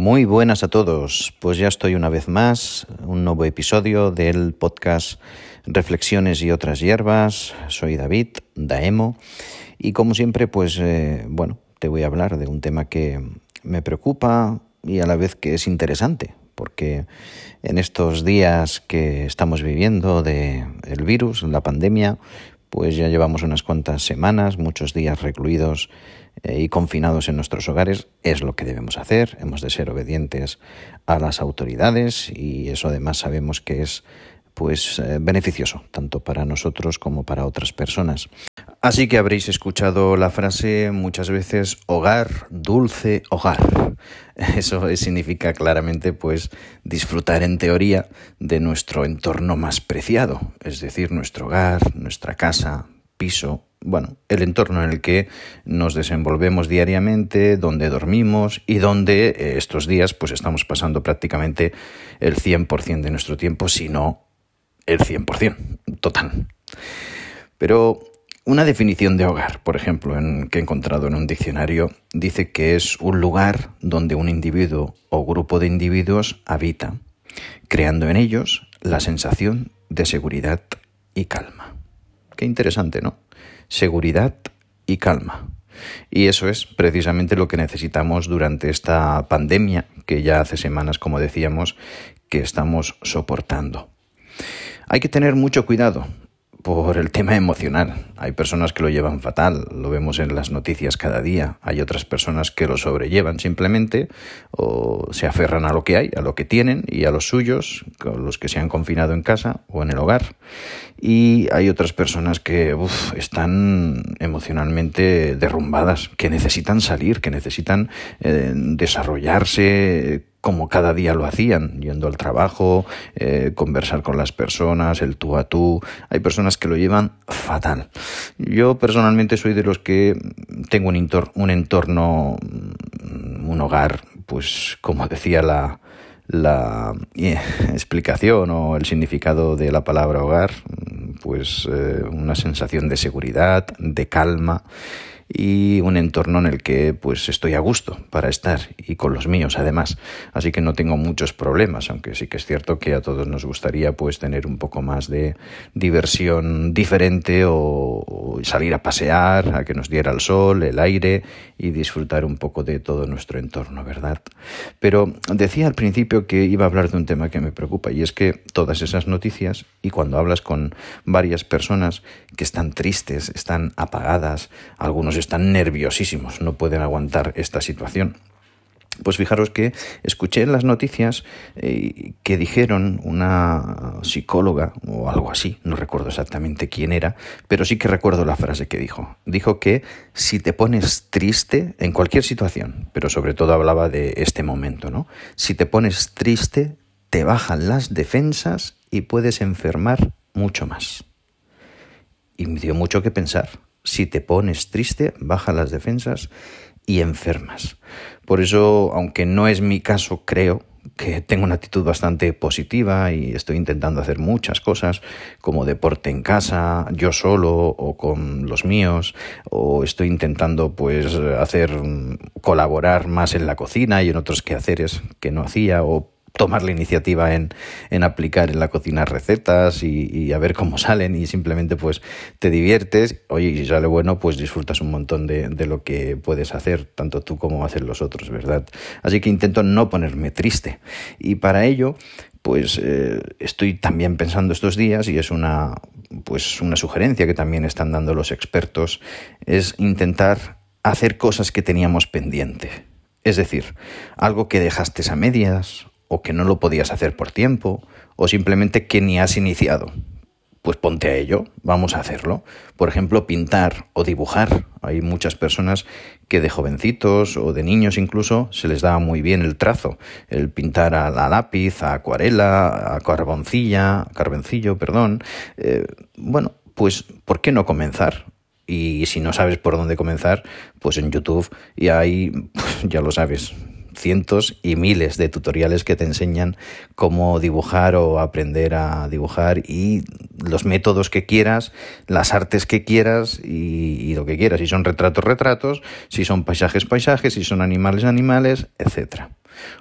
Muy buenas a todos. Pues ya estoy una vez más, un nuevo episodio del podcast Reflexiones y otras hierbas. Soy David, Daemo, y como siempre, pues eh, bueno, te voy a hablar de un tema que me preocupa y a la vez que es interesante, porque en estos días que estamos viviendo de el virus, la pandemia, pues ya llevamos unas cuantas semanas, muchos días recluidos eh, y confinados en nuestros hogares, es lo que debemos hacer. Hemos de ser obedientes a las autoridades y eso además sabemos que es pues eh, beneficioso tanto para nosotros como para otras personas. Así que habréis escuchado la frase muchas veces hogar, dulce hogar. Eso significa claramente pues disfrutar en teoría de nuestro entorno más preciado, es decir, nuestro hogar, nuestra casa, piso, bueno, el entorno en el que nos desenvolvemos diariamente, donde dormimos y donde eh, estos días pues estamos pasando prácticamente el 100% de nuestro tiempo, si no el 100%, total. Pero una definición de hogar, por ejemplo, que he encontrado en un diccionario, dice que es un lugar donde un individuo o grupo de individuos habita, creando en ellos la sensación de seguridad y calma. Qué interesante, ¿no? seguridad y calma. Y eso es precisamente lo que necesitamos durante esta pandemia que ya hace semanas, como decíamos, que estamos soportando. Hay que tener mucho cuidado por el tema emocional. Hay personas que lo llevan fatal, lo vemos en las noticias cada día. Hay otras personas que lo sobrellevan simplemente o se aferran a lo que hay, a lo que tienen y a los suyos, con los que se han confinado en casa o en el hogar. Y hay otras personas que están emocionalmente derrumbadas, que necesitan salir, que necesitan eh, desarrollarse como cada día lo hacían, yendo al trabajo, eh, conversar con las personas, el tú a tú. Hay personas que lo llevan fatal. Yo personalmente soy de los que tengo un, un entorno, mm, un hogar, pues como decía la, la eh, explicación o el significado de la palabra hogar, pues eh, una sensación de seguridad, de calma y un entorno en el que pues estoy a gusto para estar y con los míos además. Así que no tengo muchos problemas aunque sí que es cierto que a todos nos gustaría pues tener un poco más de diversión diferente o, salir a pasear a que nos diera el sol el aire y disfrutar un poco de todo nuestro entorno verdad pero decía al principio que iba a hablar de un tema que me preocupa y es que todas esas noticias y cuando hablas con varias personas que están tristes están apagadas algunos están nerviosísimos, no pueden aguantar esta situación. Pues fijaros que escuché en las noticias eh, que dijeron una psicóloga o algo así, no recuerdo exactamente quién era, pero sí que recuerdo la frase que dijo. Dijo que si te pones triste en cualquier situación, pero sobre todo hablaba de este momento, ¿no? Si te pones triste, te bajan las defensas y puedes enfermar mucho más. Y me dio mucho que pensar si te pones triste, baja las defensas y enfermas. Por eso, aunque no es mi caso, creo que tengo una actitud bastante positiva y estoy intentando hacer muchas cosas como deporte en casa, yo solo o con los míos, o estoy intentando pues hacer colaborar más en la cocina y en otros quehaceres que no hacía tomar la iniciativa en, en, aplicar en la cocina recetas y, a ver cómo salen y simplemente pues te diviertes, oye, y si sale bueno pues disfrutas un montón de, de, lo que puedes hacer, tanto tú como hacen los otros, ¿verdad? Así que intento no ponerme triste y para ello pues eh, estoy también pensando estos días y es una pues una sugerencia que también están dando los expertos es intentar hacer cosas que teníamos pendiente. Es decir, algo que dejaste a medias o que no lo podías hacer por tiempo, o simplemente que ni has iniciado. Pues ponte a ello, vamos a hacerlo. Por ejemplo, pintar o dibujar. Hay muchas personas que de jovencitos o de niños incluso se les da muy bien el trazo, el pintar a lápiz, a acuarela, a carboncilla, carboncillo, perdón. Eh, bueno, pues ¿por qué no comenzar? Y si no sabes por dónde comenzar, pues en YouTube y ahí ya lo sabes, cientos y miles de tutoriales que te enseñan cómo dibujar o aprender a dibujar y los métodos que quieras, las artes que quieras y, lo que quieras. Si son retratos, retratos, si son paisajes, paisajes, si son animales, animales, etcétera.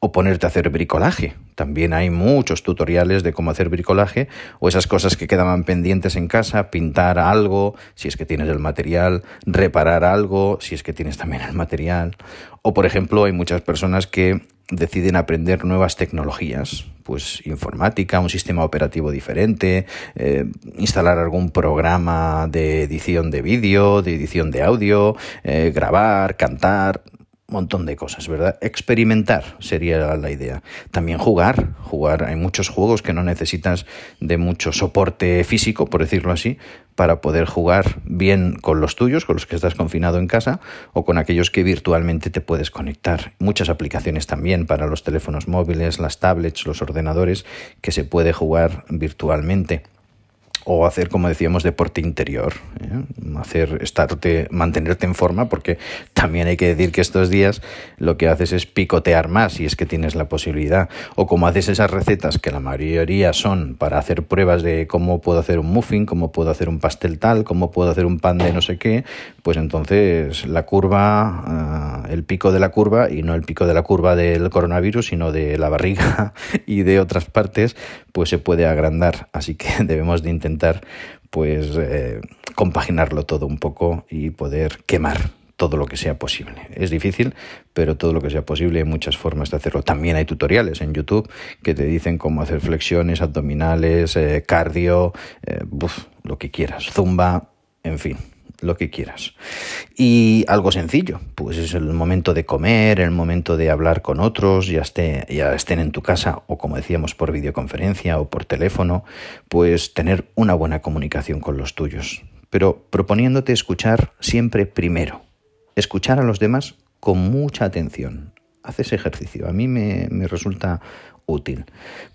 O ponerte a hacer bricolaje. También hay muchos tutoriales de cómo hacer bricolaje o esas cosas que quedaban pendientes en casa, pintar algo, si es que tienes el material, reparar algo, si es que tienes también el material. O por ejemplo, hay muchas personas que deciden aprender nuevas tecnologías, pues informática, un sistema operativo diferente, eh, instalar algún programa de edición de vídeo, de edición de audio, eh, grabar, cantar, montón de cosas, ¿verdad? Experimentar sería la idea. También jugar, jugar. Hay muchos juegos que no necesitas de mucho soporte físico, por decirlo así, para poder jugar bien con los tuyos, con los que estás confinado en casa, o con aquellos que virtualmente te puedes conectar. Muchas aplicaciones también para los teléfonos móviles, las tablets, los ordenadores, que se puede jugar virtualmente o hacer, como decíamos, deporte interior, ¿eh? hacer estarte, mantenerte en forma, porque también hay que decir que estos días lo que haces es picotear más si es que tienes la posibilidad, o como haces esas recetas que la mayoría son para hacer pruebas de cómo puedo hacer un muffin, cómo puedo hacer un pastel tal, cómo puedo hacer un pan de no sé qué, pues entonces la curva, ah, el pico de la curva y no el pico de la curva del coronavirus, sino de la barriga y de otras partes, pues se puede agrandar, así que debemos de intentar pues eh, compaginarlo todo un poco y poder quemar todo lo que sea posible. Es difícil, pero todo lo que sea posible hay muchas formas de hacerlo. También hay tutoriales en YouTube que te dicen cómo hacer flexiones, abdominales, eh, cardio, eh, lo que quieras, zumba, en fin lo que quieras. Y algo sencillo, pues es el momento de comer, el momento de hablar con otros, ya, ya estén en tu casa o como decíamos por videoconferencia o por teléfono, pues tener una buena comunicación con los tuyos. Pero proponiéndote escuchar siempre primero, escuchar a los demás con mucha atención. Haz ese ejercicio, a mí me, me resulta útil.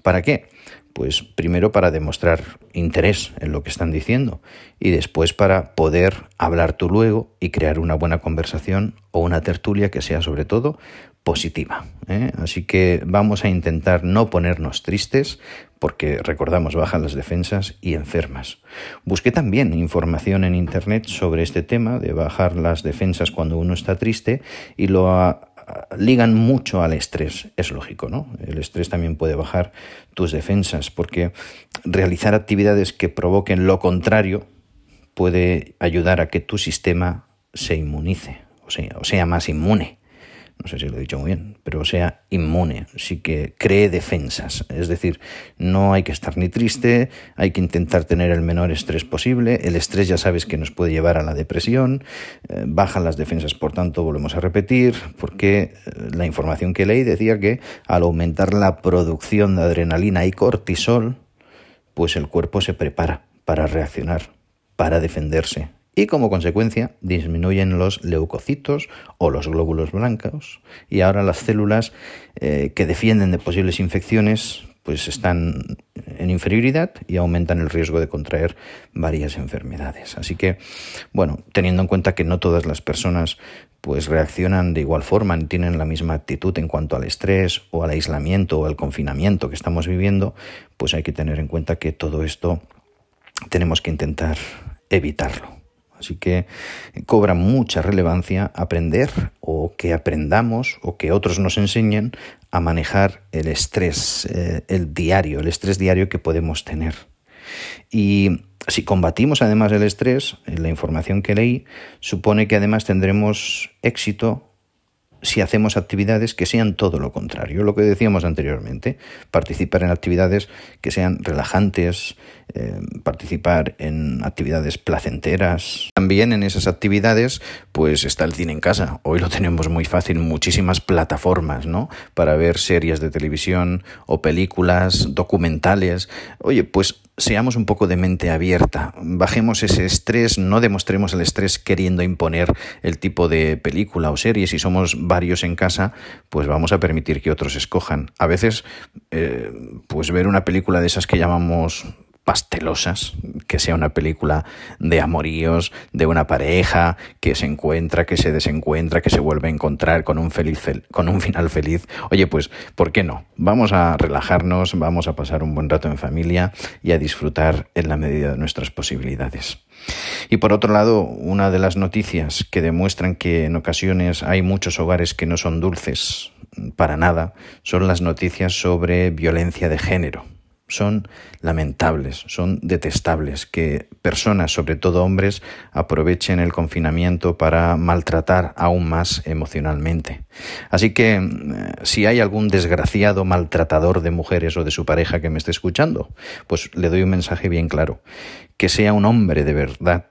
¿Para qué? Pues primero para demostrar interés en lo que están diciendo y después para poder hablar tú luego y crear una buena conversación o una tertulia que sea sobre todo positiva. ¿eh? Así que vamos a intentar no ponernos tristes porque recordamos bajan las defensas y enfermas. Busqué también información en internet sobre este tema de bajar las defensas cuando uno está triste y lo ha ligan mucho al estrés, es lógico, ¿no? El estrés también puede bajar tus defensas, porque realizar actividades que provoquen lo contrario puede ayudar a que tu sistema se inmunice, o sea, o sea más inmune no sé si lo he dicho muy bien, pero sea inmune, sí que cree defensas. Es decir, no hay que estar ni triste, hay que intentar tener el menor estrés posible. El estrés ya sabes que nos puede llevar a la depresión, eh, bajan las defensas, por tanto, volvemos a repetir, porque eh, la información que leí decía que al aumentar la producción de adrenalina y cortisol, pues el cuerpo se prepara para reaccionar, para defenderse y como consecuencia disminuyen los leucocitos o los glóbulos blancos y ahora las células eh, que defienden de posibles infecciones pues están en inferioridad y aumentan el riesgo de contraer varias enfermedades. Así que, bueno, teniendo en cuenta que no todas las personas pues reaccionan de igual forma tienen la misma actitud en cuanto al estrés o al aislamiento o al confinamiento que estamos viviendo, pues hay que tener en cuenta que todo esto tenemos que intentar evitarlo. Así que cobra mucha relevancia aprender o que aprendamos o que otros nos enseñen a manejar el estrés, eh, el diario, el estrés diario que podemos tener. Y si combatimos además el estrés, la información que leí supone que además tendremos éxito si hacemos actividades que sean todo lo contrario, lo que decíamos anteriormente, participar en actividades que sean relajantes, eh, participar en actividades placenteras. También en esas actividades, pues está el cine en casa. Hoy lo tenemos muy fácil, muchísimas plataformas, ¿no? Para ver series de televisión o películas, documentales. Oye, pues seamos un poco de mente abierta, bajemos ese estrés, no demostremos el estrés queriendo imponer el tipo de película o serie. Si somos varios en casa, pues vamos a permitir que otros escojan. A veces, eh, pues ver una película de esas que llamamos pastelosas, que sea una película de amoríos, de una pareja que se encuentra, que se desencuentra, que se vuelve a encontrar con un, feliz, con un final feliz. Oye, pues, ¿por qué no? Vamos a relajarnos, vamos a pasar un buen rato en familia y a disfrutar en la medida de nuestras posibilidades. Y por otro lado, una de las noticias que demuestran que en ocasiones hay muchos hogares que no son dulces, para nada son las noticias sobre violencia de género son lamentables, son detestables, que personas, sobre todo hombres, aprovechen el confinamiento para maltratar aún más emocionalmente. Así que eh, si hay algún desgraciado maltratador de mujeres o de su pareja que me esté escuchando, pues le doy un mensaje bien claro, que sea un hombre de verdad,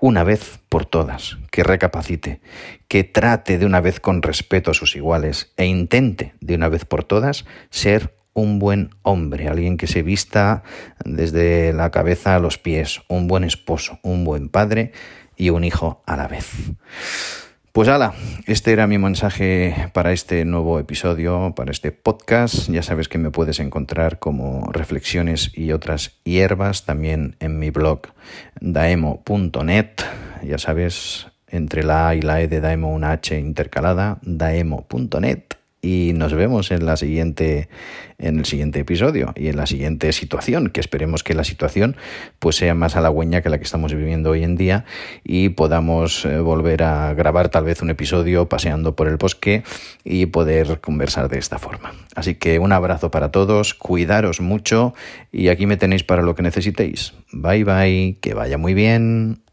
una vez por todas, que recapacite, que trate de una vez con respeto a sus iguales e intente de una vez por todas ser un buen hombre, alguien que se vista desde la cabeza a los pies, un buen esposo, un buen padre y un hijo a la vez. Pues ala, este era mi mensaje para este nuevo episodio, para este podcast. Ya sabes que me puedes encontrar como reflexiones y otras hierbas también en mi blog daemo.net. Ya sabes, entre la A y la E de Daemo una H intercalada, daemo.net y nos vemos en la siguiente en el siguiente episodio y en la siguiente situación, que esperemos que la situación pues sea más halagüeña que la que estamos viviendo hoy en día y podamos eh, volver a grabar tal vez un episodio paseando por el bosque y poder conversar de esta forma. Así que un abrazo para todos, cuidaros mucho y aquí me tenéis para lo que necesitéis. Bye bye, que vaya muy bien.